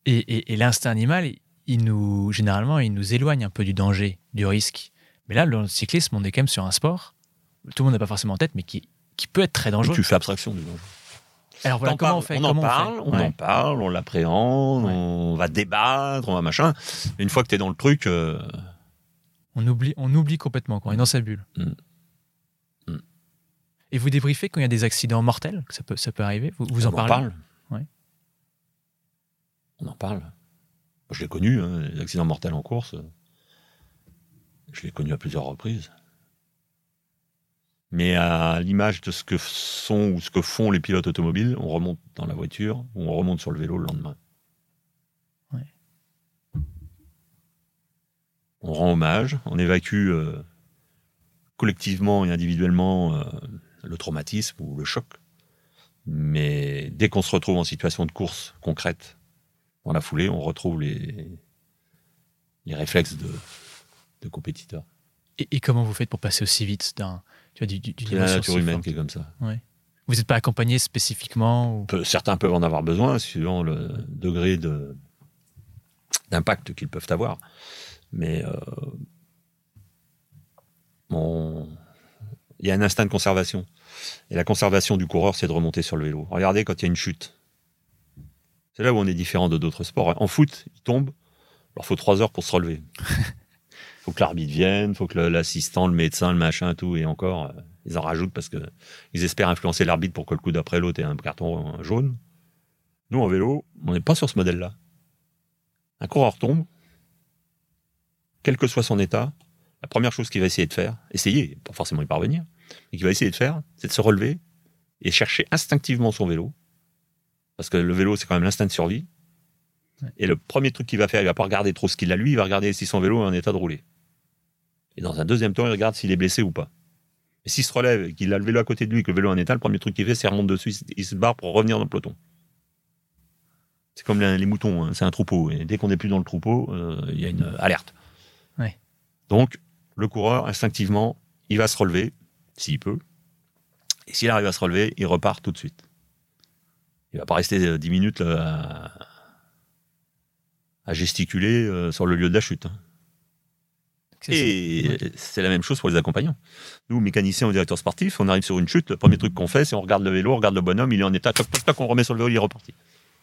Et, et- et l'instinct animal, il nous, généralement, il nous éloigne un peu du danger, du risque. Mais là, dans le cyclisme, on est quand même sur un sport, tout le monde n'a pas forcément en tête, mais qui, qui peut être très dangereux. Tu fais abstraction du danger. Alors voilà, comment on fait on en parle, on, Ouais. en parle, on l'appréhende, Ouais. on va débattre, on va machin. Une fois que tu es dans le truc, euh, On oublie, on oublie complètement, quoi. On est dans sa bulle. Mm. Mm. Et vous débriefez quand il y a des accidents mortels, ça peut, ça peut arriver? Vous, vous en on parlez? parle. Ouais. On en parle. Je l'ai connu, hein, les accidents mortels en course. Je l'ai connu à plusieurs reprises. Mais à l'image de ce que sont ou ce que font les pilotes automobiles, on remonte dans la voiture ou on remonte sur le vélo le lendemain. Ouais. On rend hommage, on évacue euh, collectivement et individuellement euh, le traumatisme ou le choc. Mais dès qu'on se retrouve en situation de course concrète, dans la foulée, on retrouve les, les réflexes de, de compétiteurs. et, et comment vous faites pour passer aussi vite d'un, tu vois, du- du- C'est la nature humaine qui est comme ça. Vous n'êtes pas accompagné spécifiquement ou... Peu- certains peuvent en avoir besoin, suivant le degré de, d'impact qu'ils peuvent avoir. Mais euh, on- il y a un instinct de conservation. Et la conservation du coureur, c'est de remonter sur le vélo. Regardez quand il y a une chute. C'est là où on est différent de d'autres sports. En foot, il tombe, alors il faut trois heures pour se relever. Il faut que l'arbitre vienne, il faut que l'assistant, le médecin, le machin, tout, et encore, euh, ils en rajoutent parce que ils espèrent influencer l'arbitre pour que le coup d'après l'autre ait un carton jaune. Nous, en vélo, on n'est pas sur ce modèle-là. Un coureur tombe, quel que soit son état, la première chose qu'il va essayer de faire, essayer, pas forcément y parvenir, mais qu'il va essayer de faire, c'est de se relever et chercher instinctivement son vélo. Parce que le vélo, c'est quand même l'instinct de survie. Et le premier truc qu'il va faire, il va pas regarder trop ce qu'il a lui, il va regarder si son vélo est en état de rouler. Et dans un deuxième temps, il regarde s'il est blessé ou pas. Et s'il se relève et qu'il a le vélo à côté de lui, que le vélo est en état, le premier truc qu'il fait, c'est remonte dessus, il se- barre pour revenir dans le peloton. C'est comme les, les moutons, hein, c'est un troupeau. Et dès qu'on n'est plus dans le troupeau, euh, il y a une euh, alerte. Ouais. Donc, le coureur, instinctivement, il va se relever, s'il peut. Et s'il arrive à se relever, il repart tout de suite. Il va pas rester euh, 10 minutes là, à, à gesticuler euh, sur le lieu de la chute. hein. Et c'est la même chose pour les accompagnants. Nous, mécaniciens ou directeurs sportifs, on arrive sur une chute, le premier truc qu'on fait, c'est on regarde le vélo, on regarde le bonhomme, il est en état, toc, toc, toc, on remet sur le vélo, il est reparti.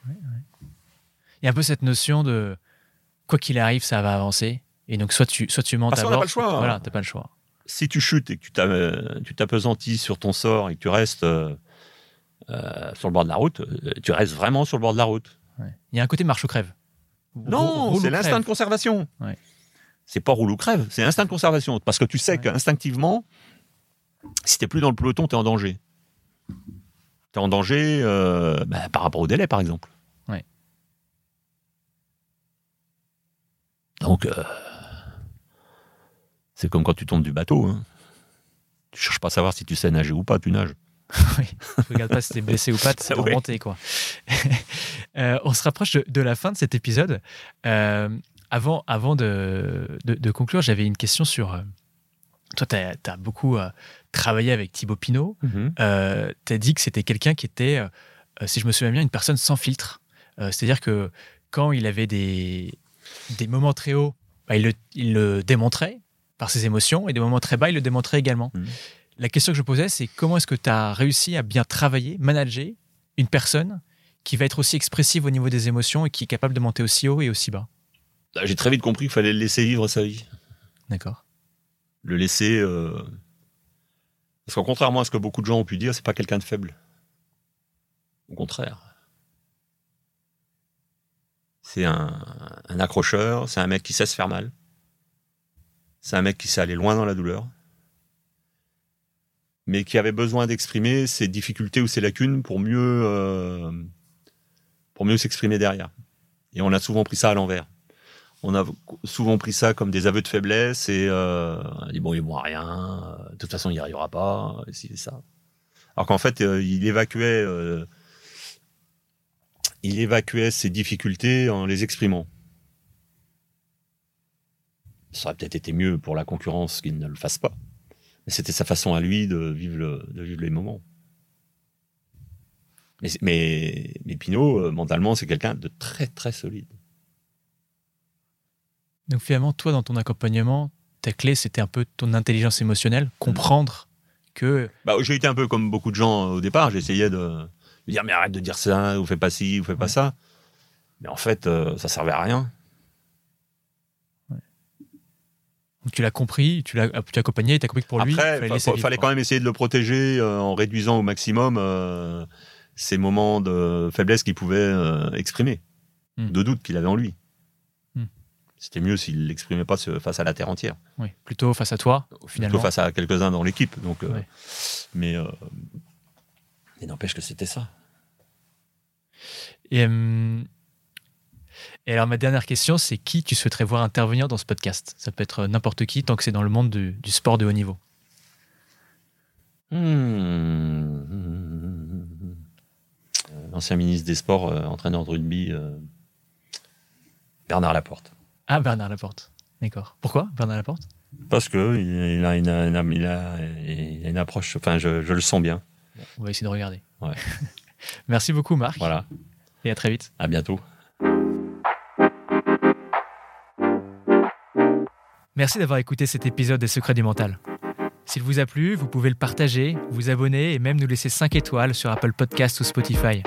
Il y a un peu cette notion de quoi qu'il arrive, ça va avancer. Et donc, soit tu, soit tu montes Parce à bord. pas le choix. Voilà, t'as pas le choix. Si tu chutes et que tu euh, t'apesantis sur ton sort et que tu restes euh, euh, sur le bord de la route, tu restes vraiment sur le bord de la route. Il y a un côté marche ou crève. Non, c'est l'instinct de conservation. Ouais. C'est pas roule ou crève, c'est l'instinct de conservation. Parce que tu sais Ouais. qu'instinctivement, si t'es plus dans le peloton, t'es en danger. T'es en danger euh, bah, par rapport au délai, par exemple. Ouais. Donc, euh, c'est comme quand tu tombes du bateau. Hein. Tu cherches pas à savoir si tu sais nager ou pas, tu nages. oui. Tu regardes pas si t'es blessé ou pas, c'est remonter, quoi. Euh, on se rapproche de, de la fin de cet épisode. Avant avant de, de- de conclure, j'avais une question sur. euh, toi, tu as, beaucoup euh, travaillé avec Thibaut Pinot. Euh, tu as dit que c'était quelqu'un qui était, euh, si je me souviens bien, une personne sans filtre. C'est-à-dire que quand il avait des, des moments très hauts, bah, il, le, il le démontrait par ses émotions, et des moments très bas, il le démontrait également. Mhm. La question que je posais, c'est comment est-ce que tu as réussi à bien travailler, manager une personne qui va être aussi expressive au niveau des émotions et qui est capable de monter aussi haut et aussi bas? J'ai très vite compris qu'il fallait le laisser vivre sa vie. D'accord. Le laisser. euh, Parce qu'en contrairement à ce que beaucoup de gens ont pu dire, c'est pas quelqu'un de faible. Au contraire. C'est un, un accrocheur, c'est un mec qui sait se faire mal. C'est un mec qui sait aller loin dans la douleur. Mais qui avait besoin d'exprimer ses difficultés ou ses lacunes pour mieux, euh, pour mieux s'exprimer derrière. Et on a souvent pris ça à l'envers. On a souvent pris ça comme des aveux de faiblesse et euh, on a dit bon, il ne rien, euh, de toute façon, il n'y arrivera pas, et ça. Alors qu'en fait, euh, il évacuait, il évacuait ses difficultés en les exprimant. Ça aurait peut-être été mieux pour la concurrence qu'il ne le fasse pas. Mais c'était sa façon à lui de vivre, de vivre les moments. Mais, mais, mais Pinot, mentalement, c'est quelqu'un de très très solide. Donc finalement, toi, dans ton accompagnement, ta clé, c'était un peu ton intelligence émotionnelle, comprendre que Bah, j'ai été un peu comme beaucoup de gens euh, au départ. J'essayais de dire mais arrête de dire ça, ou fais pas ci, ou fais pas Ouais. ça. Mais en fait, euh, ça servait à rien. tu l'as compris, tu l'as accompagné, tu as compris que pour lui, il fallait fa- quand même essayer de le protéger euh, en réduisant au maximum euh, ces moments de faiblesse qu'il pouvait euh, exprimer, Hmm. de doute qu'il avait en lui. C'était mieux s'il l'exprimait pas face à la terre entière, Oui, plutôt face à toi, finalement. plutôt face à quelques-uns dans l'équipe. Donc, euh, mais euh, mais n'empêche que c'était ça. Et, euh, et alors, ma dernière question, c'est qui tu souhaiterais voir intervenir dans ce podcast? Ça peut être n'importe qui, tant que c'est dans le monde du, du sport de haut niveau. Hmm. Euh, L'ancien ministre des Sports, entraîneur de rugby, Bernard Laporte. Ah, Bernard Laporte. D'accord. Pourquoi Bernard Laporte? Parce que il a une, une- il a, il a une approche, enfin, je, je le sens bien. On va essayer de regarder. Ouais. Merci beaucoup, Marc. Voilà. Et à très vite. À bientôt. Merci d'avoir écouté cet épisode des Secrets du Mental. S'il vous a plu, vous pouvez le partager, vous abonner et même nous laisser 5 étoiles sur Apple Podcast ou Spotify.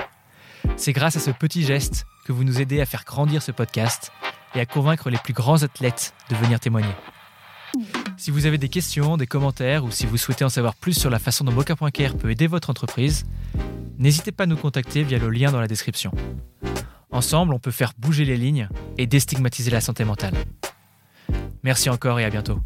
C'est grâce à ce petit geste que vous nous aidez à faire grandir ce podcast et à convaincre les plus grands athlètes de venir témoigner. Si vous avez des questions, des commentaires ou si vous souhaitez en savoir plus sur la façon dont Mocha.care peut aider votre entreprise, n'hésitez pas à nous contacter via le lien dans la description. Ensemble, on peut faire bouger les lignes et déstigmatiser la santé mentale. Merci encore et à bientôt.